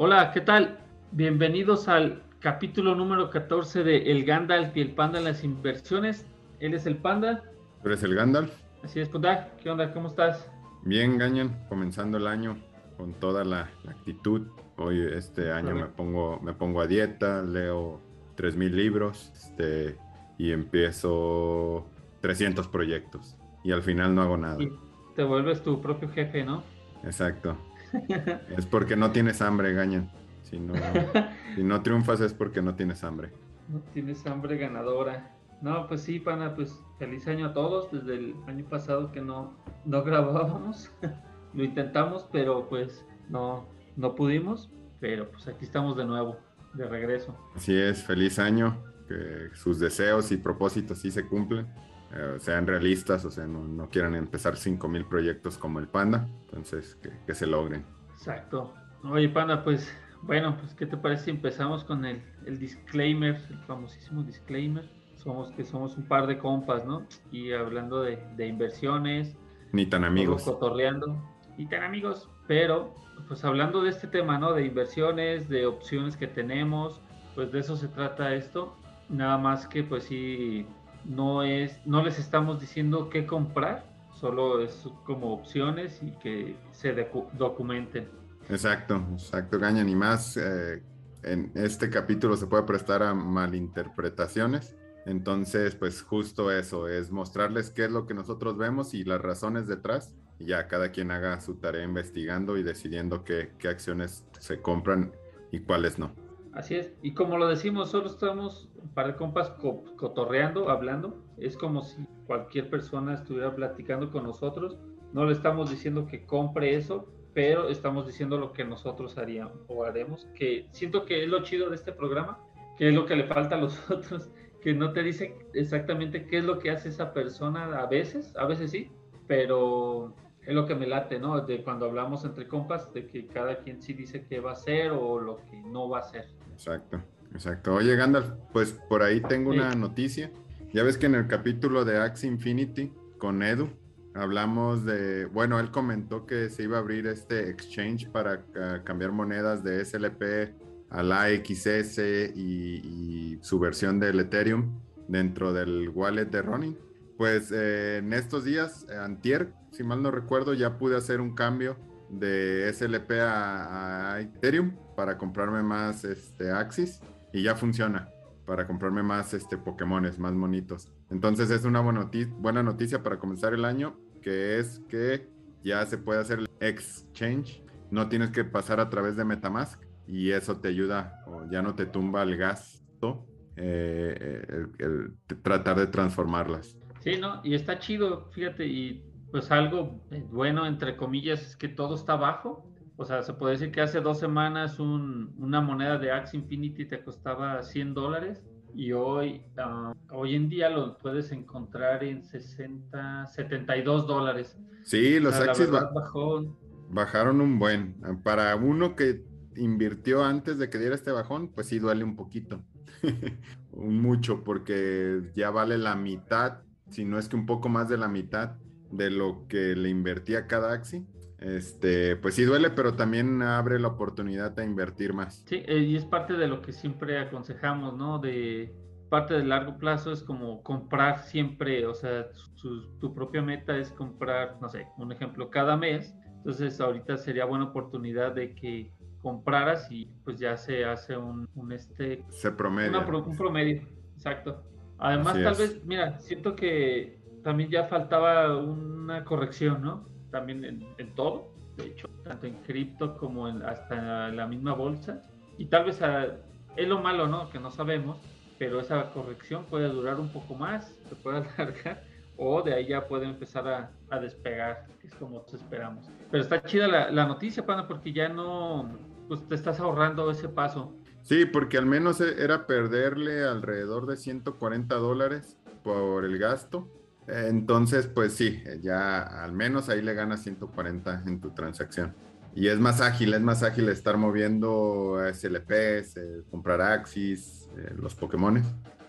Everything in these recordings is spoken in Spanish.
Hola, ¿qué tal? Bienvenidos al capítulo número 14 de El Gandalf y el Panda en las inversiones. Él es el Panda. Tú eres el Gandalf. Así es, Panda. ¿Qué onda? ¿Cómo estás? Bien, Gañan, comenzando el año con toda la, actitud. Hoy, este año, me pongo, me pongo a dieta, leo 3.000 libros este, y empiezo 300 proyectos. Y al final no hago nada. Y te vuelves tu propio jefe, ¿no? Exacto. es porque no tienes hambre, Gañan. Si no, si no triunfas es porque no tienes hambre. No tienes hambre ganadora. No, pues sí, pana, pues feliz año a todos. Desde el año pasado que no, no grabábamos. Lo intentamos, pero pues no, no pudimos. Pero pues aquí estamos de nuevo, de regreso. Así es, feliz año. Que sus deseos y propósitos sí se cumplen. Eh, sean realistas, o sea, no, quieran empezar 5000 proyectos como el Panda. Entonces, que, que se logren. Exacto. Oye, Panda, pues bueno, pues ¿qué te parece si empezamos con el, disclaimer, el famosísimo disclaimer? Somos que somos un par de compas, ¿no? Y hablando de, inversiones. Ni tan amigos. Cotorreando. Ni tan amigos. Pero, pues hablando de este tema, ¿no? De inversiones, de opciones que tenemos, pues de eso se trata esto. Nada más que, pues sí, no es, no les estamos diciendo qué comprar, solo es como opciones y que se documenten. Exacto, exacto, Gaña, ni más. Eh, en este capítulo se puede prestar a malinterpretaciones. Entonces, pues justo eso, es mostrarles qué es lo que nosotros vemos y las razones detrás. Y ya cada quien haga su tarea investigando y decidiendo qué, qué acciones se compran y cuáles no. Así es, y como lo decimos, solo estamos para compas cotorreando, hablando. Es como si cualquier persona estuviera platicando con nosotros. No le estamos diciendo que compre eso, pero estamos diciendo lo que nosotros haríamos o haremos, que siento que es lo chido de este programa, que es lo que le falta a los otros, que no te dice exactamente qué es lo que hace esa persona a veces, a veces sí, pero es lo que me late, ¿no? De cuando hablamos entre compas, de que cada quien sí dice qué va a hacer o lo que no va a hacer. Exacto, exacto. Oye, Gandalf, pues por ahí tengo una noticia. Ya ves que en el capítulo de Axe Infinity con Edu, Hablamos de, bueno, él comentó que se iba a abrir este exchange para ah, cambiar monedas de SLP a la XS y, su versión del Ethereum dentro del wallet de Ronin. Pues eh, en estos días, antier, si mal no recuerdo, ya pude hacer un cambio de SLP a, Ethereum para comprarme más este, Axis y ya funciona para comprarme más este, Pokémones, más monitos. Entonces es una buena noticia, buena noticia para comenzar el año que es que ya se puede hacer el exchange, no tienes que pasar a través de Metamask y eso te ayuda o ya no te tumba el gasto eh, el, tratar de transformarlas. Sí, ¿no? Y está chido, fíjate, y pues algo bueno, entre comillas, es que todo está bajo. O sea, se puede decir que hace dos semanas una moneda de Axe Infinity te costaba 100 dólares y hoy, ah, hoy en día lo puedes encontrar en 60, 72 dólares. Sí, los Axis bajaron un buen. Para uno que invirtió antes de que diera este bajón, pues sí duele un poquito. Mucho, porque ya vale la mitad, si no es que un poco más de la mitad de lo que le invertía cada Axi. Este, pues sí duele, pero también abre la oportunidad de invertir más. Sí, eh, y es parte de lo que siempre aconsejamos, ¿no? De parte de largo plazo es como comprar siempre, o sea, tu propia meta es comprar, no sé, un ejemplo, cada mes. Entonces ahorita sería buena oportunidad de que compraras y pues ya se hace un, este... Se promedio. un promedio, exacto. Además, tal vez, mira, siento que también ya faltaba una corrección, ¿no? también en, todo, de hecho, tanto en cripto como en, hasta la misma bolsa. Y tal vez es lo malo, ¿no? Que no sabemos, pero esa corrección puede durar un poco más, se puede alargar, o de ahí ya puede empezar a, despegar, que es como esperamos. Pero está chida la, la noticia, pana, porque ya no, pues te estás ahorrando ese paso. Sí, porque al menos era perderle alrededor de 140 dólares por el gasto entonces, pues sí, ya al menos ahí le ganas 140 en tu transacción. Y es más ágil, es más ágil estar moviendo SLPs, eh, comprar Axis, eh, los Pokémon.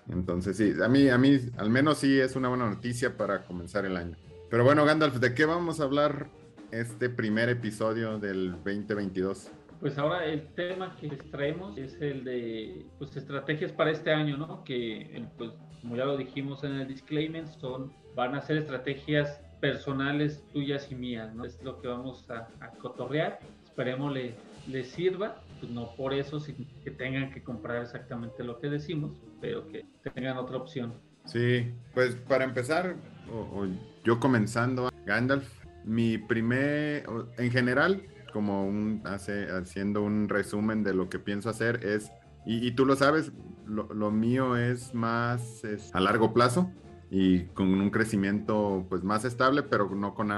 Entonces sí, a mí, a mí al menos sí es una buena noticia para comenzar el año. Pero bueno, Gandalf, ¿de qué vamos a hablar este primer episodio del 2022? Pues ahora el tema que les traemos es el de pues estrategias para este año, ¿no? Que pues como ya lo dijimos en el disclaimer, son van a ser estrategias personales tuyas y mías, ¿no? Es lo que vamos a, cotorrear. Esperemos le, les sirva, pues no por eso que tengan que comprar exactamente lo que decimos, pero que tengan otra opción. Sí, pues para empezar, o, yo comenzando, Gandalf, mi primer, en general, como un, hace, haciendo un resumen de lo que pienso hacer es, y, tú lo sabes, lo, mío es más a largo plazo y con un crecimiento pues más estable, pero no con,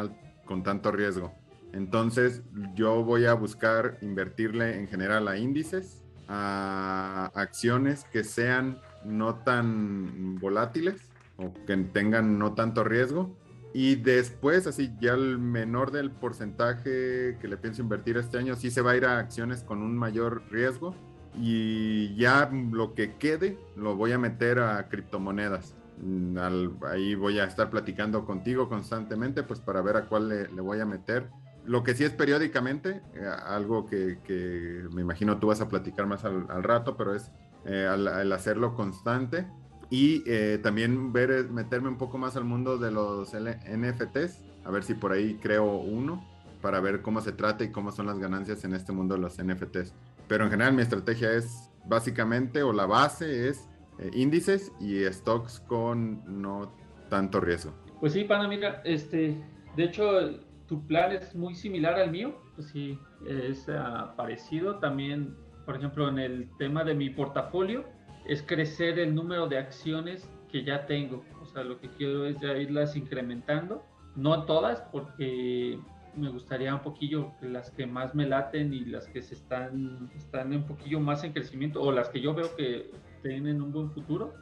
con tanto riesgo. Entonces yo voy a buscar invertirle en general a índices, a acciones que sean no tan volátiles o que tengan no tanto riesgo. Y después, así ya el menor del porcentaje que le pienso invertir este año, sí se va a ir a acciones con un mayor riesgo. Y ya lo que quede lo voy a meter a criptomonedas. Mm, ahí voy a estar platicando contigo constantemente, pues para ver a cuál le, voy a meter. Lo que sí es periódicamente, eh, algo que, me imagino tú vas a platicar más al, rato, pero es eh, al, hacerlo constante y eh, también ver, meterme un poco más al mundo de los NFTs, a ver si por ahí creo uno para ver cómo se trata y cómo son las ganancias en este mundo de los NFTs. Pero en general mi estrategia es básicamente, o la base es eh, índices y stocks con no tanto riesgo. Pues sí, Pana, mira, este, de hecho, tu plan es muy similar al mío, pues sí, es uh, parecido. También, por ejemplo, en el tema de mi portafolio, es crecer el número de acciones que ya tengo. O sea, lo que quiero es ya irlas incrementando. No todas, porque me gustaría un poquillo las que más me laten y las que se están, están un poquillo más en crecimiento o las que yo veo que tienen un buen futuro.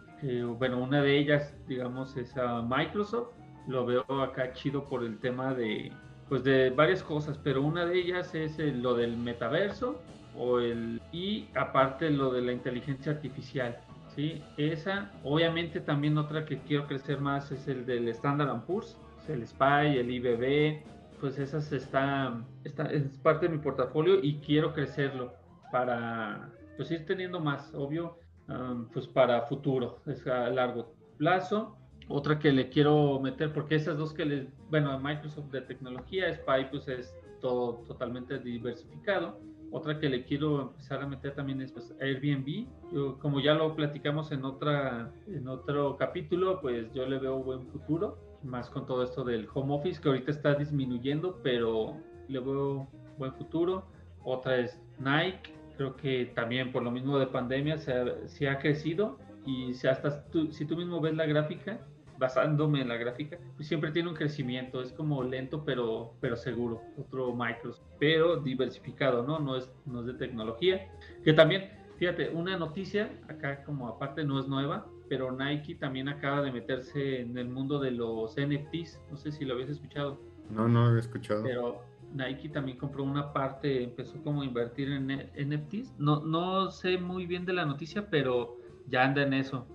bueno, una de ellas, digamos, es a Microsoft. Lo veo acá chido por el tema de, pues de varias cosas, pero una de ellas es lo del metaverso o el, y aparte lo de la inteligencia artificial. ¿sí? Esa, obviamente también otra que quiero crecer más es el del Standard Poor's, el SPY, el IBB, pues esas está, está, es parte de mi portafolio y quiero crecerlo para pues ir teniendo más, obvio, um, pues para futuro, es a largo plazo. Otra que le quiero meter, porque esas dos que les, bueno, Microsoft de tecnología, SPY pues es todo totalmente diversificado otra que le quiero empezar a meter también es pues, Airbnb. Yo, como ya lo platicamos en, otra, en otro capítulo, pues yo le veo buen futuro, más con todo esto del home office que ahorita está disminuyendo, pero le veo buen futuro. Otra es Nike, creo que también por lo mismo de pandemia se se ha crecido y si hasta tú, si tú mismo ves la gráfica, basándome en la gráfica, pues siempre tiene un crecimiento, es como lento pero, pero seguro, otro Microsoft, pero diversificado, ¿no? No es, no es de tecnología, que también, fíjate, una noticia, acá como aparte no es nueva, pero Nike también acaba de meterse en el mundo de los NFTs, no sé si lo habías escuchado. No, no había escuchado. Pero Nike también compró una parte, empezó como a invertir en NFTs. No, no sé muy bien de la noticia, pero ya anda en eso.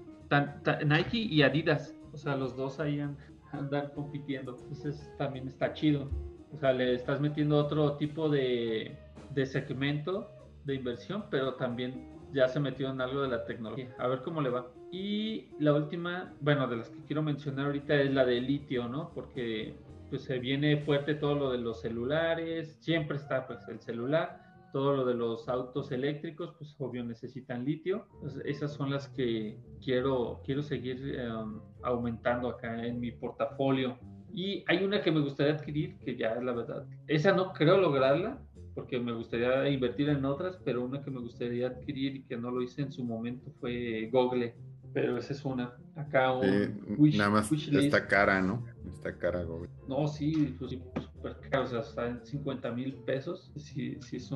Nike y Adidas o sea, los dos ahí andan compitiendo. Entonces también está chido. O sea, le estás metiendo otro tipo de, de segmento de inversión, pero también ya se metió en algo de la tecnología. A ver cómo le va. Y la última, bueno, de las que quiero mencionar ahorita es la de litio, ¿no? Porque pues se viene fuerte todo lo de los celulares, siempre está pues el celular, todo lo de los autos eléctricos, pues obvio necesitan litio. esas son las que quiero, quiero seguir em, aumentando acá en mi portafolio. Y hay una que me gustaría adquirir, que ya es la verdad, esa no creo lograrla, porque me gustaría invertir en otras, pero una que me gustaría adquirir y que no lo hice en su momento fue Google. Pero esa es una. Acá un Nada más está cara, ¿no? Está cara Google. No, sí, pues, súper caro. O sea, está en 50 mil pesos. Sí, sí es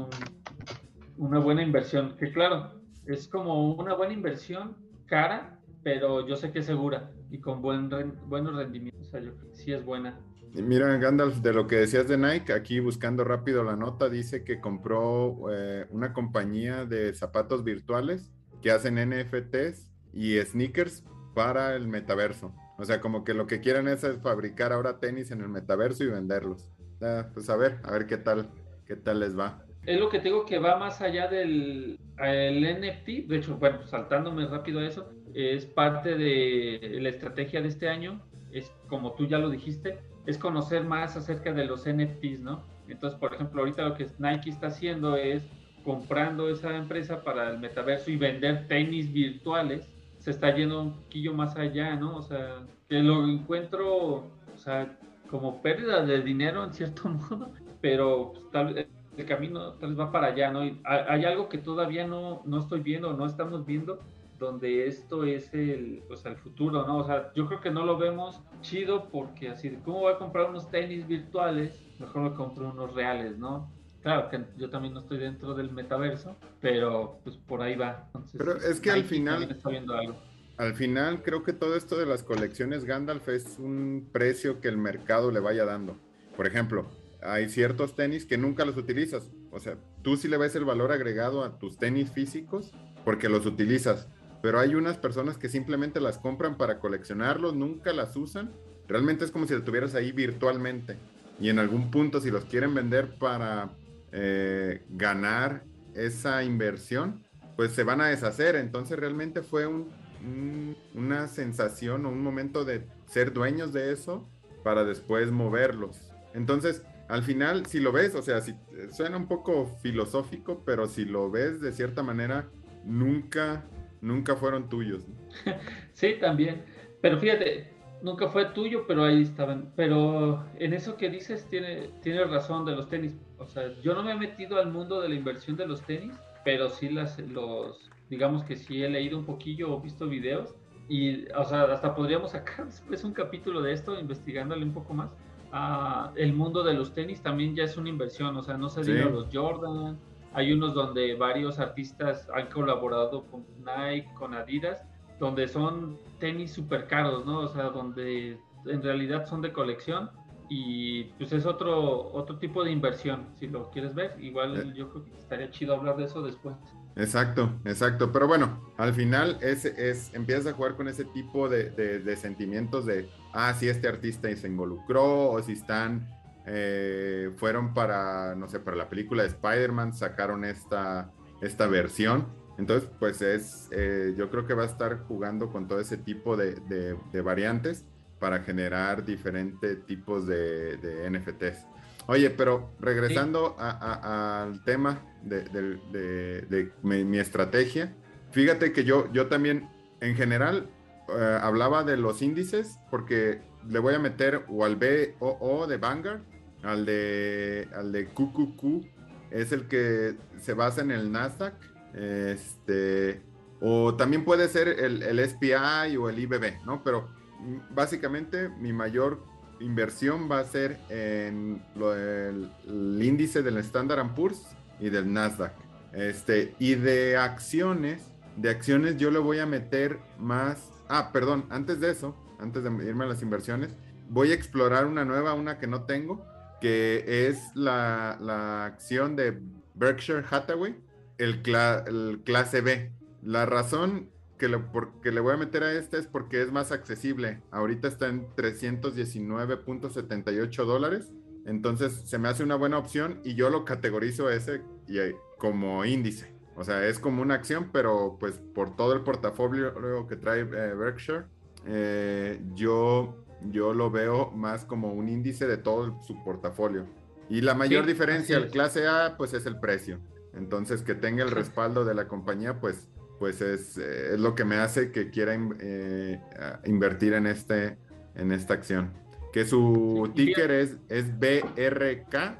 una buena inversión. Que claro, es como una buena inversión cara, pero yo sé que es segura y con buen buenos rendimientos. O sea, yo sí es buena. mira, Gandalf, de lo que decías de Nike, aquí buscando rápido la nota, dice que compró eh, una compañía de zapatos virtuales que hacen NFTs y sneakers para el metaverso. O sea, como que lo que quieren es fabricar ahora tenis en el metaverso y venderlos. Pues a ver, a ver qué tal, qué tal les va. es lo que tengo que va más allá del NFT. De hecho, bueno, saltándome rápido a eso, es parte de la estrategia de este año. Es como tú ya lo dijiste, es conocer más acerca de los NFTs, ¿no? Entonces, por ejemplo, ahorita lo que Nike está haciendo es comprando esa empresa para el metaverso y vender tenis virtuales. Se está yendo un poquillo más allá, ¿no? O sea, que lo encuentro, o sea, como pérdida de dinero en cierto modo, pero pues, tal el camino tal vez va para allá, ¿no? hay, hay, algo que todavía no, no estoy viendo, no estamos viendo, donde esto es el, pues, el futuro, ¿no? O sea, yo creo que no lo vemos chido porque así, ¿cómo voy a comprar unos tenis virtuales? Mejor me compro unos reales, ¿no? Claro que yo también no estoy dentro del metaverso, pero pues por ahí va. pero es que al final... Está viendo algo. Al final creo que todo esto de las colecciones Gandalf es un precio que el mercado le vaya dando. Por ejemplo, hay ciertos tenis que nunca los utilizas. O sea, tú sí le ves el valor agregado a tus tenis físicos porque los utilizas. Pero hay unas personas que simplemente las compran para coleccionarlos, nunca las usan. Realmente es como si las tuvieras ahí virtualmente. Y en algún punto, si los quieren vender para eh, ganar esa inversión, pues se van a deshacer. Entonces realmente fue una sensación o un momento de ser dueños de eso para después moverlos. Entonces, al final, si lo ves, o sea, si, suena un poco filosófico, pero si lo ves de cierta manera, nunca, nunca fueron tuyos. Sí, también. Pero fíjate, nunca fue tuyo, pero ahí estaban. Pero en eso que dices, tiene, tiene razón de los tenis. O sea, yo no me he metido al mundo de la inversión de los tenis, pero sí las, los, digamos que sí he leído un poquillo o visto videos. Y, o sea, hasta podríamos sacar después un capítulo de esto, investigándole un poco más el mundo de los tenis también ya es una inversión, o sea, no se diga los Jordan, hay unos donde varios artistas han colaborado con Nike, con Adidas, donde son tenis súper caros, ¿no? O sea, donde en realidad son de colección y pues es otro, otro tipo de inversión, si lo quieres ver, igual eh. yo creo que estaría chido hablar de eso después. Exacto, exacto. Pero bueno, al final es, es, empiezas a jugar con ese tipo de, de, sentimientos de, ah, si este artista se involucró o si están, eh, fueron para, no sé, para la película de Spider-Man, sacaron esta, esta versión. Entonces, pues es, eh, yo creo que va a estar jugando con todo ese tipo de, de variantes para generar diferentes tipos de, NFTs. Oye, pero regresando al tema de, mi, estrategia, fíjate que yo, yo también, en general, eh, hablaba de los índices porque le voy a meter o al BOO de Vanguard, al de, al de QQQ, es el que se basa en el Nasdaq, este, o también puede ser el, el SPI o el IBB, ¿no? Pero básicamente mi mayor inversión va a ser en lo el índice del Standard Poor's y del Nasdaq. Este, y de acciones, de acciones yo le voy a meter más. Ah, perdón, antes de eso, antes de irme a las inversiones, voy a explorar una nueva, una que no tengo, que es la, la acción de Berkshire Hathaway, el, el clase B. La razón que le, porque le voy a meter a este es porque es más accesible. Ahorita está en 319.78 dólares. Entonces se me hace una buena opción y yo lo categorizo ese y, eh, como índice. O sea, es como una acción, pero pues por todo el portafolio que trae eh, Berkshire, eh, yo, yo lo veo más como un índice de todo su portafolio. Y la mayor diferencia, el clase A, pues es el precio. Entonces, que tenga el respaldo de la compañía, pues pues es, eh, es, lo que me hace que quiera eh, invertir en, este, en esta acción. Que su ticker es, es BRK.B.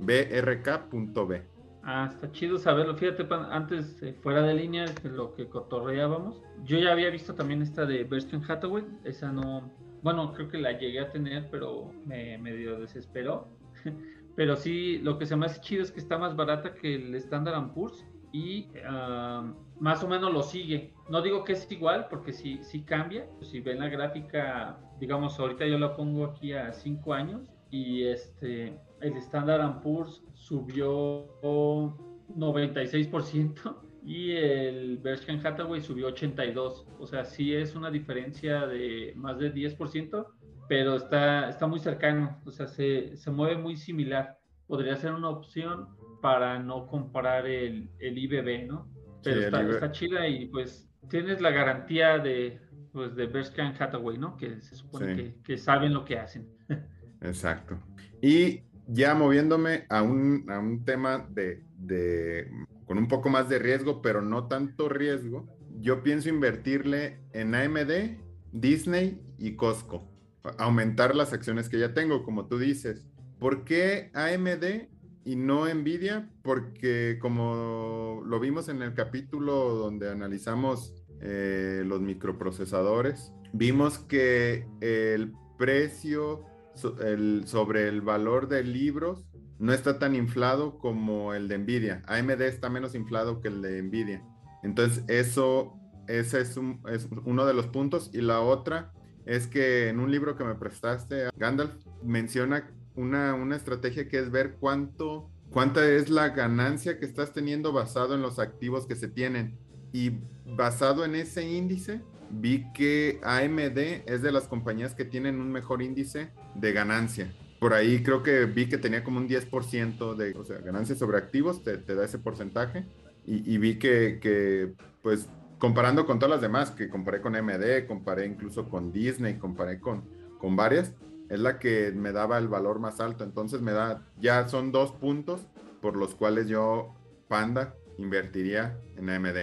BRK.B. Ah, está chido saberlo. Fíjate, antes eh, fuera de línea de lo que cotorreábamos, yo ya había visto también esta de Berkshire Hathaway. Esa no, bueno, creo que la llegué a tener, pero me medio desesperó. pero sí, lo que se me hace chido es que está más barata que el Standard Poor's y ah, más o menos lo sigue. No digo que es igual porque si sí, cambia. Si ven la gráfica, digamos, ahorita yo la pongo aquí a 5 años y este, el Standard Poor's subió 96% y el Berkshire Hathaway subió 82%. O sea, sí es una diferencia de más de 10%, pero está, está muy cercano, o sea, se, se mueve muy similar. podría ser una opción para no comprar el, el IBB, ¿no? Pero está, chida y pues tienes la garantía de, pues, de Berkshire Hathaway, ¿no? Que se supone que, que, saben lo que hacen. Exacto. Y ya moviéndome a un, a un tema de, de, con un poco más de riesgo, pero no tanto riesgo, yo pienso invertirle en AMD, Disney y Costco. Aumentar las acciones que ya tengo, como tú dices. ¿Por qué AMD y no Nvidia? Porque como lo vimos en el capítulo donde analizamos eh, los microprocesadores, vimos que el precio sobre el valor de libros no está tan inflado como el de Nvidia. AMD está menos inflado que el de Nvidia. Entonces, eso ese es, uno de los puntos. Y la otra es que en un libro que me prestaste, Gandalf menciona una, una estrategia que es ver cuánto, cuánta es la ganancia que estás teniendo basado en los activos que se tienen. Y basado en ese índice, vi que AMD es de las compañías que tienen un mejor índice de ganancia. Por ahí creo que vi que tenía como un 10% de o sea, ganancia sobre activos, te, da ese porcentaje. Y, vi que, pues comparando con todas las demás, que comparé con MD, comparé incluso con Disney, comparé con, con varias, es la que me daba el valor más alto. Entonces me da, ya son dos puntos por los cuales yo, Panda, invertiría en AMD.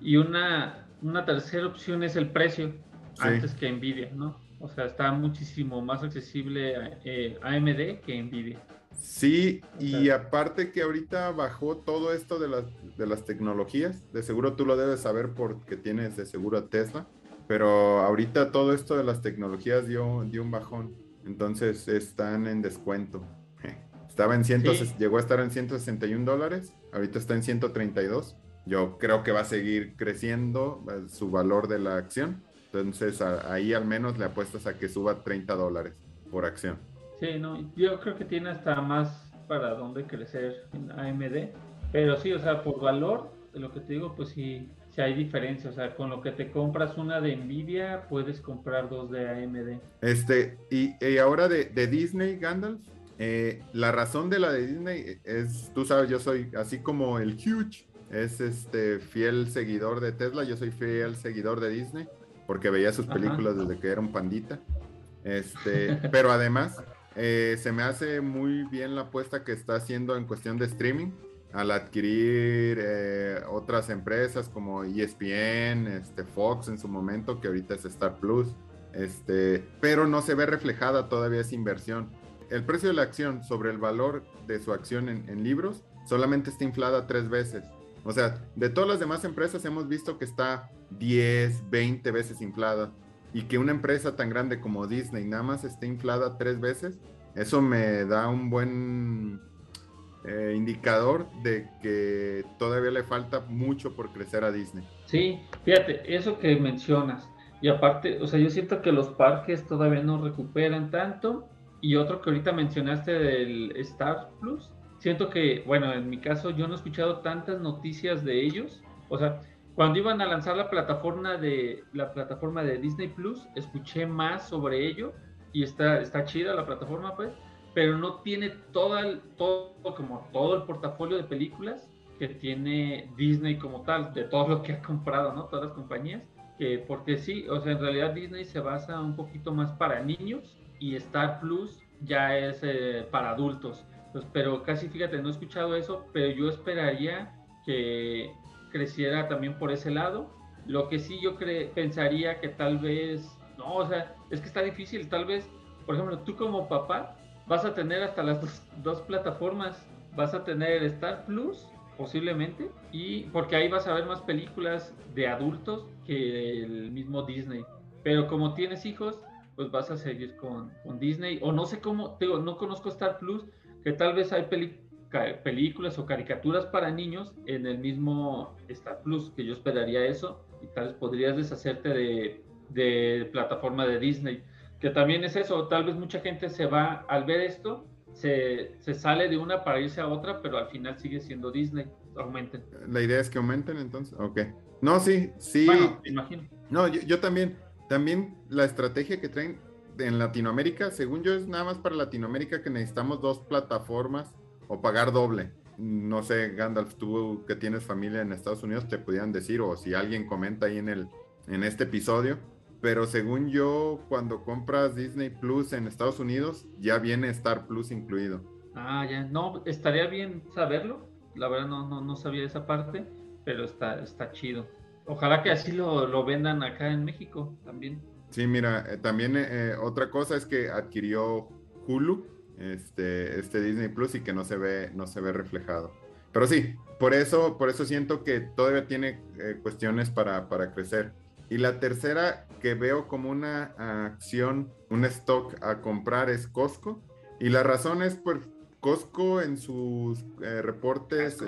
Y una, una tercera opción es el precio, antes que Nvidia, ¿no? O sea, está muchísimo más accesible eh, AMD que Nvidia. Sí, y aparte que ahorita bajó todo esto de las, de las tecnologías, de seguro tú lo debes saber porque tienes de seguro Tesla, pero ahorita todo esto de las tecnologías dio, dio un bajón, entonces están en descuento. Estaba en 100, llegó a estar en 161 dólares, ahorita está en 132. Yo creo que va a seguir creciendo eh, su valor de la acción, entonces ahí al menos le apuestas a que suba 30 dólares por acción. Sí, no, yo creo que tiene hasta más para dónde crecer en AMD. Pero sí, o sea, por valor, de lo que te digo, pues sí, sí hay diferencia. O sea, con lo que te compras una de Nvidia, puedes comprar dos de AMD. Este, y, y ahora de, de, Disney, Gandalf, eh, la razón de la de Disney es, tú sabes, yo soy así como el huge, es este fiel seguidor de Tesla, yo soy fiel seguidor de Disney, porque veía sus películas desde que era un pandita. Este, pero además, eh, se me hace muy bien la apuesta que está haciendo en cuestión de streaming al adquirir eh, otras empresas como ESPN, este, Fox en su momento, que ahorita es Star Plus, este, pero no se ve reflejada todavía esa inversión. El precio de la acción sobre el valor de su acción en, en libros solamente está inflada tres veces. O sea, de todas las demás empresas hemos visto que está 10, 20 veces inflada y que una empresa tan grande como Disney nada más esté inflada tres veces, eso me da un buen eh, indicador de que todavía le falta mucho por crecer a Disney. Sí, fíjate, eso que mencionas. Y aparte, o sea, yo siento que los parques todavía no recuperan tanto. Y otro que ahorita mencionaste del Star Plus, siento que, bueno, en mi caso yo no he escuchado tantas noticias de ellos. O sea, cuando iban a lanzar la plataforma de la plataforma de Disney Plus, escuché más sobre ello y está, está chida la plataforma, pues, pero no tiene todo, el, todo, como todo el portafolio de películas que tiene Disney como tal, de todo lo que ha comprado, ¿no? Todas las compañías. Que, porque sí, o sea, en realidad Disney se basa un poquito más para niños y Star Plus ya es eh, para adultos. Pues, pero casi fíjate, no he escuchado eso, pero yo esperaría que creciera también por ese lado. Lo que sí yo pensaría que tal vez, no, o sea, es que está difícil, tal vez, por ejemplo, tú como papá vas a tener hasta las dos, plataformas, vas a tener Star Plus posiblemente, y porque ahí vas a ver más películas de adultos que el mismo Disney. Pero como tienes hijos, pues vas a seguir con, con Disney, o no sé cómo, digo, no conozco Star Plus, que tal vez hay películas o caricaturas para niños en el mismo Star Plus, que yo esperaría eso, y tal vez podrías deshacerte de, de plataforma de Disney, que también es eso, tal vez mucha gente se va al ver esto, se, se, sale de una para irse a otra, pero al final sigue siendo Disney, aumenten. La idea es que aumenten entonces, ok. No, sí, sí. imagino. No, yo, yo también, también la estrategia que traen en Latinoamérica, según yo es nada más para Latinoamérica que necesitamos dos plataformas o pagar doble. No sé, Gandalf, tú que tienes familia en Estados Unidos, te pudieran decir, o si alguien comenta ahí en, el, en este episodio, pero según yo, cuando compras Disney Plus en Estados Unidos, ya viene Star Plus incluido. Ah, ya, no, estaría bien saberlo, la verdad no, no, no sabía esa parte, pero está, está chido. Ojalá que así lo, lo vendan acá en México también. Sí, mira, eh, también eh, otra cosa es que adquirió Hulu, este, este Disney Plus, y que no se ve, no se ve reflejado. Pero sí, por eso, por eso siento que todavía tiene eh, cuestiones para, para crecer. Y la tercera que veo como una acción, un stock a comprar es Costco. Y la razón es por Costco en sus reportes,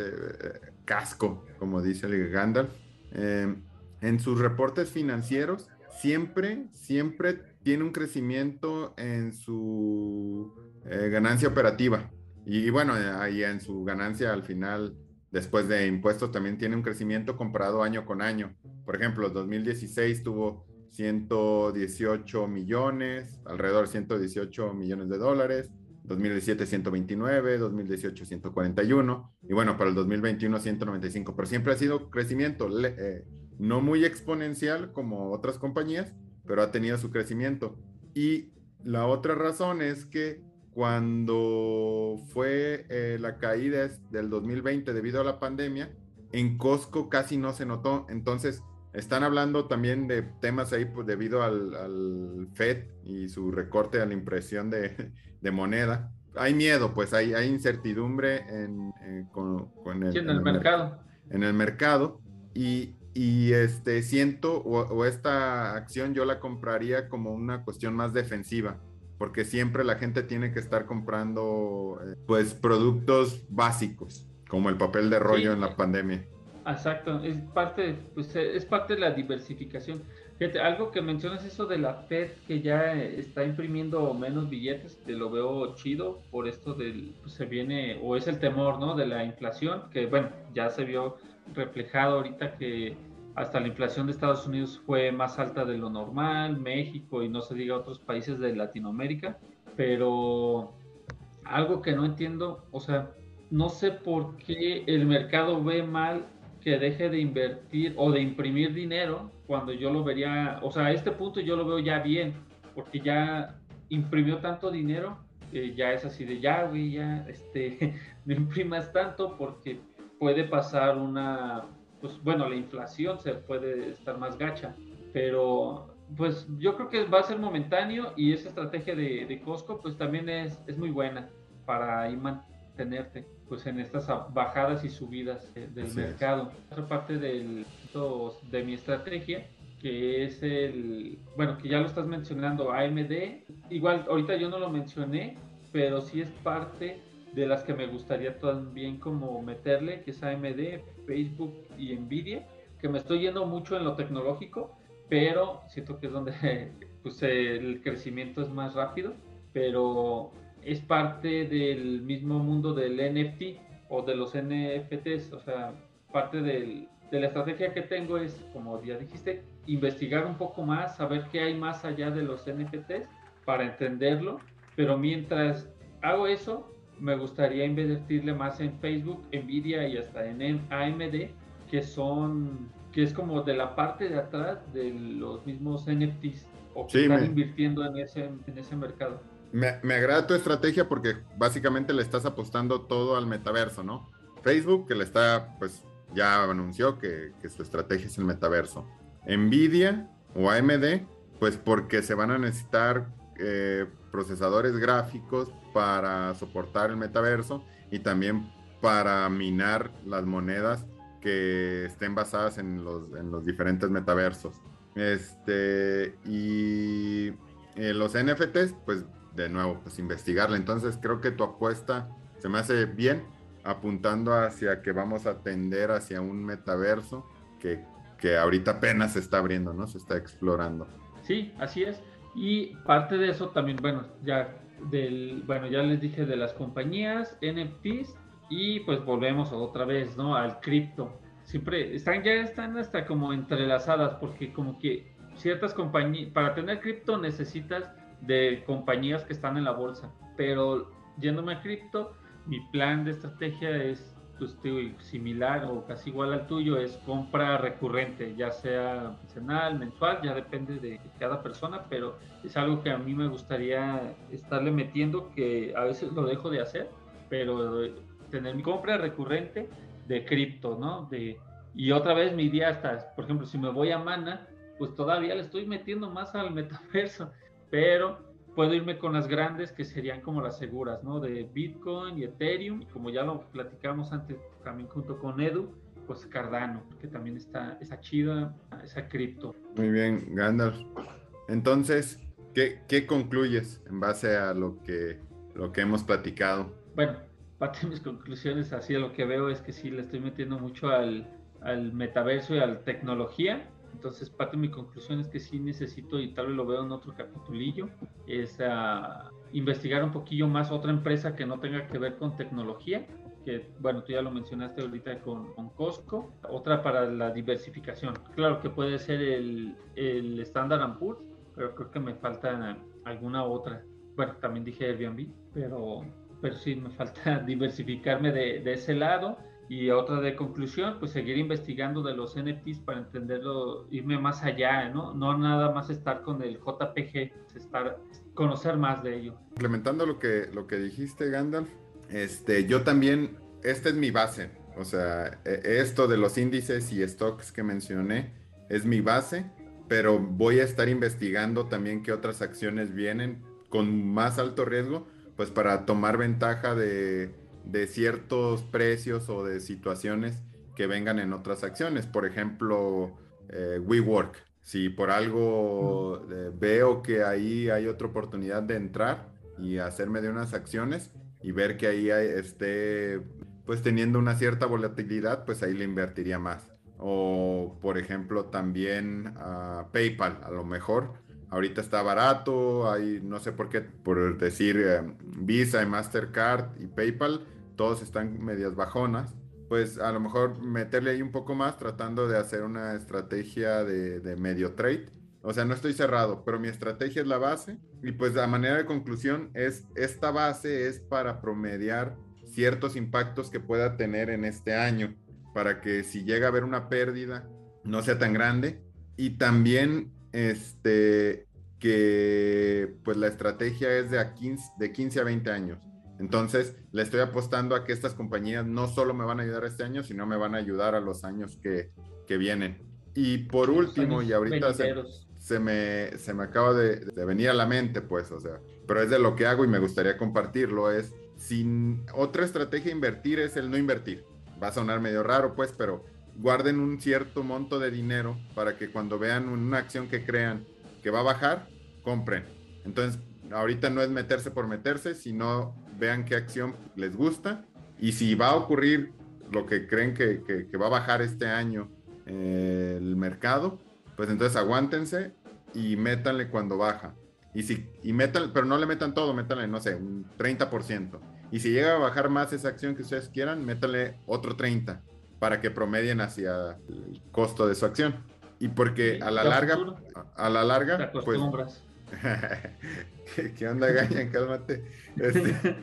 casco. como dice el Gandalf, en sus reportes financieros siempre, siempre tiene un crecimiento en su eh, ganancia operativa. Y, bueno, ahí en su ganancia al final, después de impuestos, también tiene un crecimiento comparado año con año. Por ejemplo, 2016 tuvo 118 millones, alrededor de 118 millones de dólares. 2017 129, 2018 141 y bueno, para el 2021 195, pero siempre ha sido crecimiento eh, no muy exponencial como otras compañías, pero ha tenido su crecimiento. Y la otra razón es que cuando fue eh, la caída del 2020 debido a la pandemia, en Costco casi no se notó. Entonces, están hablando también de temas ahí pues, debido al, FED y su recorte a la impresión de, moneda. Hay miedo, pues hay, hay incertidumbre en, con, el, en el mercado. En el mercado. Y, y este siento o, esta acción yo la compraría como una cuestión más defensiva porque siempre la gente tiene que estar comprando eh, pues productos básicos como el papel de rollo en la pandemia. Exacto es parte pues es parte de la diversificación. Fíjate, algo que mencionas eso de la Fed que ya está imprimiendo menos billetes, te lo veo chido por esto del pues, se viene o es el temor, ¿no? De la inflación que bueno ya se vio reflejado ahorita que hasta la inflación de Estados Unidos fue más alta de lo normal, México y no se diga otros países de Latinoamérica, pero algo que no entiendo, o sea, no sé por qué el mercado ve mal que deje de invertir o de imprimir dinero cuando yo lo vería, o sea, a este punto yo lo veo ya bien, porque ya imprimió tanto dinero, que ya es así de ya, güey, ya, este, no imprimas tanto porque puede pasar una, pues bueno, la inflación se puede estar más gacha, pero pues yo creo que va a ser momentáneo y esa estrategia de, de Costco pues también es, es muy buena para ahí mantenerte pues en estas bajadas y subidas del mercado. Otra parte del, de mi estrategia que es el, bueno, que ya lo estás mencionando, AMD, igual ahorita yo no lo mencioné, pero sí es parte de las que me gustaría también como meterle, que es AMD, Facebook y Nvidia, que me estoy yendo mucho en lo tecnológico, pero siento que es donde pues, el crecimiento es más rápido, pero es parte del mismo mundo del NFT o de los NFTs, o sea, parte del, de la estrategia que tengo es, como ya dijiste, investigar un poco más, saber qué hay más allá de los NFTs para entenderlo, pero mientras hago eso, me gustaría invertirle más en Facebook, Nvidia y hasta en AMD, que son, que es como de la parte de atrás de los mismos NFTs o que están invirtiendo en ese, en ese mercado. Me, me, agrada tu estrategia porque básicamente le estás apostando todo al metaverso, ¿no? Facebook, que le está, pues ya anunció que, que su estrategia es el metaverso. Nvidia o AMD, pues porque se van a necesitar eh, procesadores gráficos para soportar el metaverso y también para minar las monedas que estén basadas en los, en los diferentes metaversos. Este, y eh, los NFTs, pues de nuevo, pues investigarla. Entonces creo que tu apuesta se me hace bien, apuntando hacia que vamos a tender hacia un metaverso que, que ahorita apenas se está abriendo, ¿no? Se está explorando. Sí, así es. Y parte de eso también, bueno, ya del, bueno, ya les dije de las compañías, NFTs, y pues volvemos otra vez, ¿no? Al cripto. Siempre están, ya están hasta como entrelazadas, porque como que ciertas compañías, para tener cripto necesitas de compañías que están en la bolsa, pero yéndome a cripto, mi plan de estrategia es pues, similar o casi igual al tuyo, es compra recurrente, ya sea semanal, mensual, ya depende de cada persona, pero es algo que a mí me gustaría estarle metiendo, que a veces lo dejo de hacer, pero tener mi compra recurrente de cripto, ¿no? De, y otra vez mi idea hasta, por ejemplo, si me voy a Mana, pues todavía le estoy metiendo más al metaverso, pero puedo irme con las grandes que serían como las seguras, ¿no? De Bitcoin y Ethereum, y como ya lo platicamos antes también junto con Edu, pues Cardano, que también está esa chida, esa cripto. Muy bien, Gandalf. Entonces, ¿qué, ¿qué, concluyes en base a lo que, lo que hemos platicado? Bueno, parte de mis conclusiones, así de lo que veo, es que sí le estoy metiendo mucho al, al metaverso y a la tecnología entonces, parte de mi conclusión es que sí necesito, y tal vez lo veo en otro capitulillo, es uh, investigar un poquillo más otra empresa que no tenga que ver con tecnología, que bueno, tú ya lo mencionaste ahorita con, con Costco, otra para la diversificación. Claro que puede ser el, el Standard Poor's, pero creo que me falta alguna otra. Bueno, también dije Airbnb, pero, pero sí me falta diversificarme de, de ese lado y otra de conclusión, pues seguir investigando de los NFTs para entenderlo, irme más allá, ¿no? No nada más estar con el JPG, estar, conocer más de ello. Implementando lo que, lo que dijiste, Gandalf, este, yo también, esta es mi base, o sea, e, esto de los índices y stocks que mencioné es mi base, pero voy a estar investigando también qué otras acciones vienen con más alto riesgo, pues para tomar ventaja de de ciertos precios o de situaciones que vengan en otras acciones. Por ejemplo, eh, WeWork. Si por algo eh, veo que ahí hay otra oportunidad de entrar y hacerme de unas acciones y ver que ahí esté pues teniendo una cierta volatilidad, pues ahí le invertiría más. O por ejemplo también a PayPal, a lo mejor ahorita está barato, hay no sé por qué, por decir eh, Visa y Mastercard y PayPal, todos están medias bajonas, pues a lo mejor meterle ahí un poco más tratando de hacer una estrategia de, medio trade. O sea, no estoy cerrado, pero mi estrategia es la base. Y pues a manera de conclusión es esta base es para promediar ciertos impactos que pueda tener en este año para que si llega a haber una pérdida no sea tan grande. Y también este que pues la estrategia es de, a 15, de 15 a 20 años. Entonces, le estoy apostando a que estas compañías no solo me van a ayudar este año, sino me van a ayudar a los años que, vienen. Y por último, y ahorita se, me, se me acaba de, venir a la mente, pues, o sea, pero es de lo que hago y me gustaría compartirlo, es, sin otra estrategia de invertir es el no invertir. Va a sonar medio raro, pues, pero guarden un cierto monto de dinero para que cuando vean una acción que crean que va a bajar, compren. Entonces, ahorita no es meterse por meterse, sino vean qué acción les gusta y si va a ocurrir lo que creen que, va a bajar este año eh, el mercado, pues entonces aguántense y métanle cuando baja. Y si, y metan, pero no le metan todo, métanle, no sé, un 30%. Y si llega a bajar más esa acción que ustedes quieran, métanle otro 30% para que promedien hacia el costo de su acción. Y porque a la larga, a la larga, pues ¿Qué, onda, Gañan? Cálmate. Este,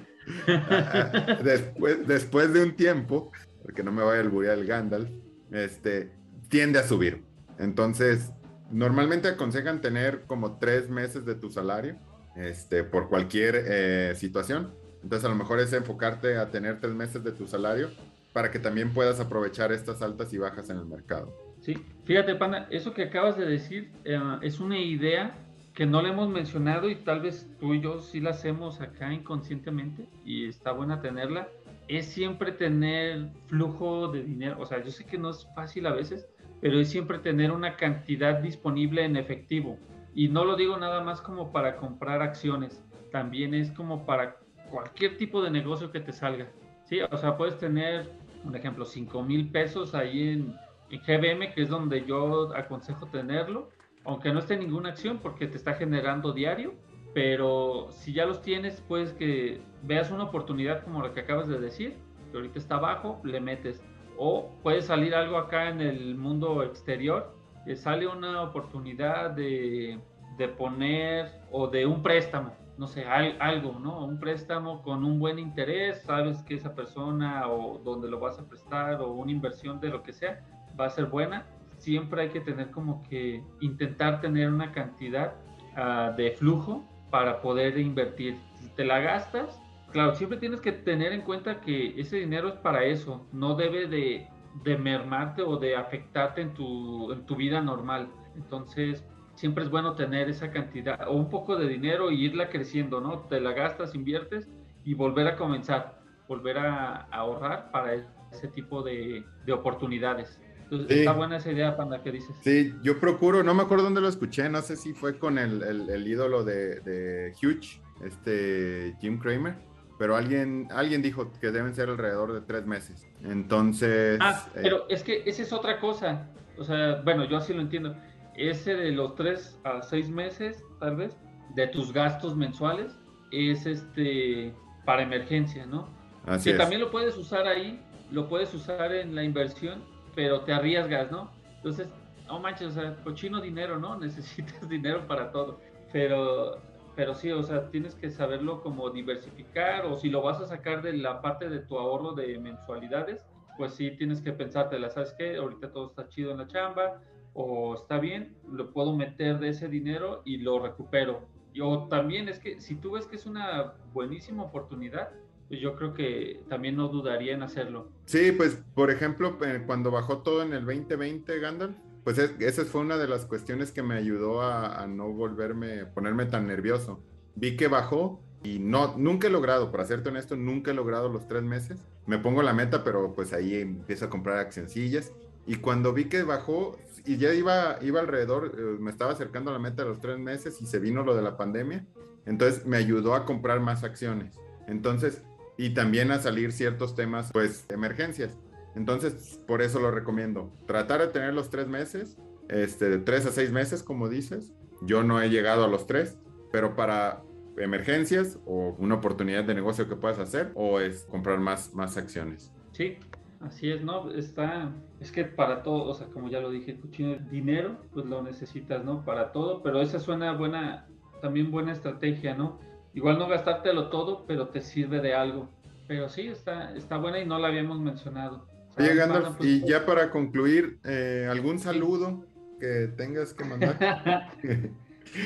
después, después de un tiempo, porque no me vaya el el Gandalf, este, tiende a subir. Entonces, normalmente aconsejan tener como tres meses de tu salario este, por cualquier eh, situación. Entonces, a lo mejor es enfocarte a tener tres meses de tu salario para que también puedas aprovechar estas altas y bajas en el mercado. Sí, fíjate, Pana, eso que acabas de decir eh, es una idea que no le hemos mencionado y tal vez tú y yo sí la hacemos acá inconscientemente y está buena tenerla, es siempre tener flujo de dinero. O sea, yo sé que no es fácil a veces, pero es siempre tener una cantidad disponible en efectivo. Y no lo digo nada más como para comprar acciones, también es como para cualquier tipo de negocio que te salga. Sí, o sea, puedes tener, por ejemplo, 5 mil pesos ahí en, en GBM, que es donde yo aconsejo tenerlo aunque no esté en ninguna acción porque te está generando diario, pero si ya los tienes, pues que veas una oportunidad como la que acabas de decir, que ahorita está abajo, le metes. O puede salir algo acá en el mundo exterior, que sale una oportunidad de, de poner o de un préstamo. No sé, algo, ¿no? Un préstamo con un buen interés, sabes que esa persona o donde lo vas a prestar o una inversión de lo que sea va a ser buena, siempre hay que tener como que intentar tener una cantidad ah, de flujo para poder invertir. Si te la gastas, claro, siempre tienes que tener en cuenta que ese dinero es para eso, no debe de, de mermarte o de afectarte en tu, en tu vida normal. Entonces, siempre es bueno tener esa cantidad o un poco de dinero y irla creciendo, ¿no? Te la gastas, inviertes y volver a comenzar, volver a, ahorrar para ese tipo de, oportunidades. Entonces, está buena esa idea, Panda, que dices. Sí, yo procuro, no me acuerdo dónde lo escuché, no sé si fue con el, el, ídolo de, de Huge, este Jim Kramer, pero alguien, alguien dijo que deben ser alrededor de tres meses. Entonces... Ah, eh, pero es que esa es otra cosa. O sea, bueno, yo así lo entiendo ese de los tres a seis meses, tal vez, de tus gastos mensuales, es este para emergencia, ¿no? Así que también lo puedes usar ahí, lo puedes usar en la inversión, pero te arriesgas, ¿no? Entonces, no manches, o sea, cochino dinero, ¿no? Necesitas dinero para todo. Pero, pero sí, o sea, tienes que saberlo como diversificar, o si lo vas a sacar de la parte de tu ahorro de mensualidades, pues sí tienes que pensártela, ¿sabes qué? Ahorita todo está chido en la chamba, o está bien, lo puedo meter de ese dinero y lo recupero. Y, o también es que si tú ves que es una buenísima oportunidad, pues yo creo que también no dudaría en hacerlo. Sí, pues por ejemplo, eh, cuando bajó todo en el 2020, Gandalf, pues esa fue una de las cuestiones que me ayudó a, no volverme, ponerme tan nervioso. Vi que bajó y no, nunca he logrado, para serte honesto, nunca he logrado los tres meses. Me pongo la meta, pero pues ahí empiezo a comprar accioncillas. Y cuando vi que bajó, y ya iba, iba alrededor, eh, me estaba acercando a la meta de los tres meses y se vino lo de la pandemia. Entonces me ayudó a comprar más acciones. Entonces, y también a salir ciertos temas, pues, emergencias. Entonces, por eso lo recomiendo. Tratar de tener los tres meses, este, de tres a seis meses, como dices. Yo no he llegado a los tres, pero para emergencias o una oportunidad de negocio que puedas hacer o es comprar más, más acciones. Sí, Así es, ¿no? Está, es que para todo, o sea, como ya lo dije, cuchillo, dinero, pues lo necesitas, ¿no? Para todo, pero esa suena buena, también buena estrategia, ¿no? Igual no gastártelo todo, pero te sirve de algo. Pero sí, está, está buena y no la habíamos mencionado. Oye, Gandalf, pues, y pues ya para concluir, eh, ¿algún saludo que tengas que mandar?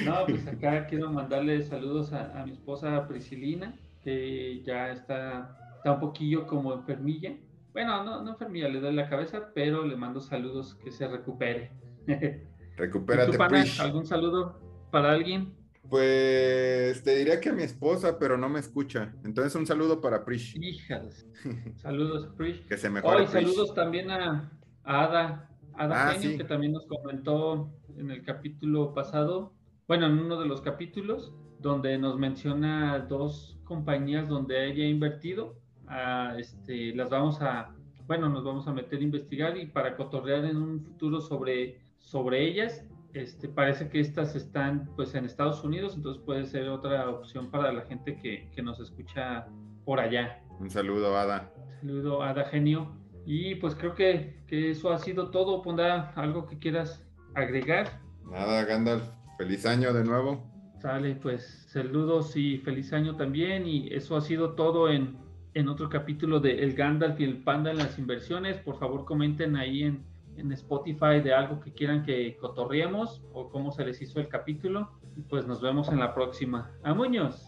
no, pues acá quiero mandarle saludos a, a mi esposa Priscilina, que ya está, está un poquillo como enfermilla bueno, no, no enfermilla, le doy la cabeza, pero le mando saludos que se recupere. Recupérate, ¿Algún saludo para alguien? Pues te diría que a mi esposa, pero no me escucha. Entonces un saludo para Prish. Hijas. Saludos, Prish. que se mejore. Hoy saludos también a, Ada, Ada ah, que también nos comentó en el capítulo pasado, bueno, en uno de los capítulos, donde nos menciona dos compañías donde ella ha invertido este, las vamos a, bueno, nos vamos a meter a investigar y para cotorrear en un futuro sobre, sobre ellas. Este, parece que estas están pues en Estados Unidos, entonces puede ser otra opción para la gente que, que nos escucha por allá. Un saludo, Ada. Un saludo, Ada Genio. Y pues creo que, que eso ha sido todo. Pondrá algo que quieras agregar. Nada, Gandalf. Feliz año de nuevo. Sale, pues saludos y feliz año también. Y eso ha sido todo en en otro capítulo de El Gandalf y el Panda en las inversiones. Por favor, comenten ahí en, en Spotify de algo que quieran que cotorriemos o cómo se les hizo el capítulo. Y pues nos vemos en la próxima. ¡A Muñoz!